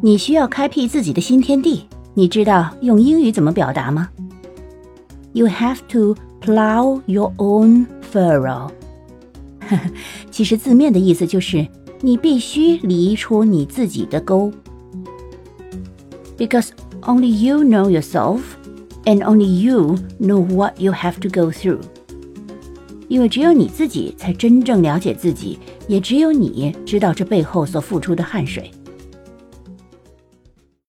你需要开辟自己的新天地。你知道用英语怎么表达吗？You have to plow your own furrow。其实字面的意思就是你必须犁出你自己的沟。Because only you know yourself, and only you know what you have to go through. 因为只有你自己才真正了解自己，也只有你知道这背后所付出的汗水。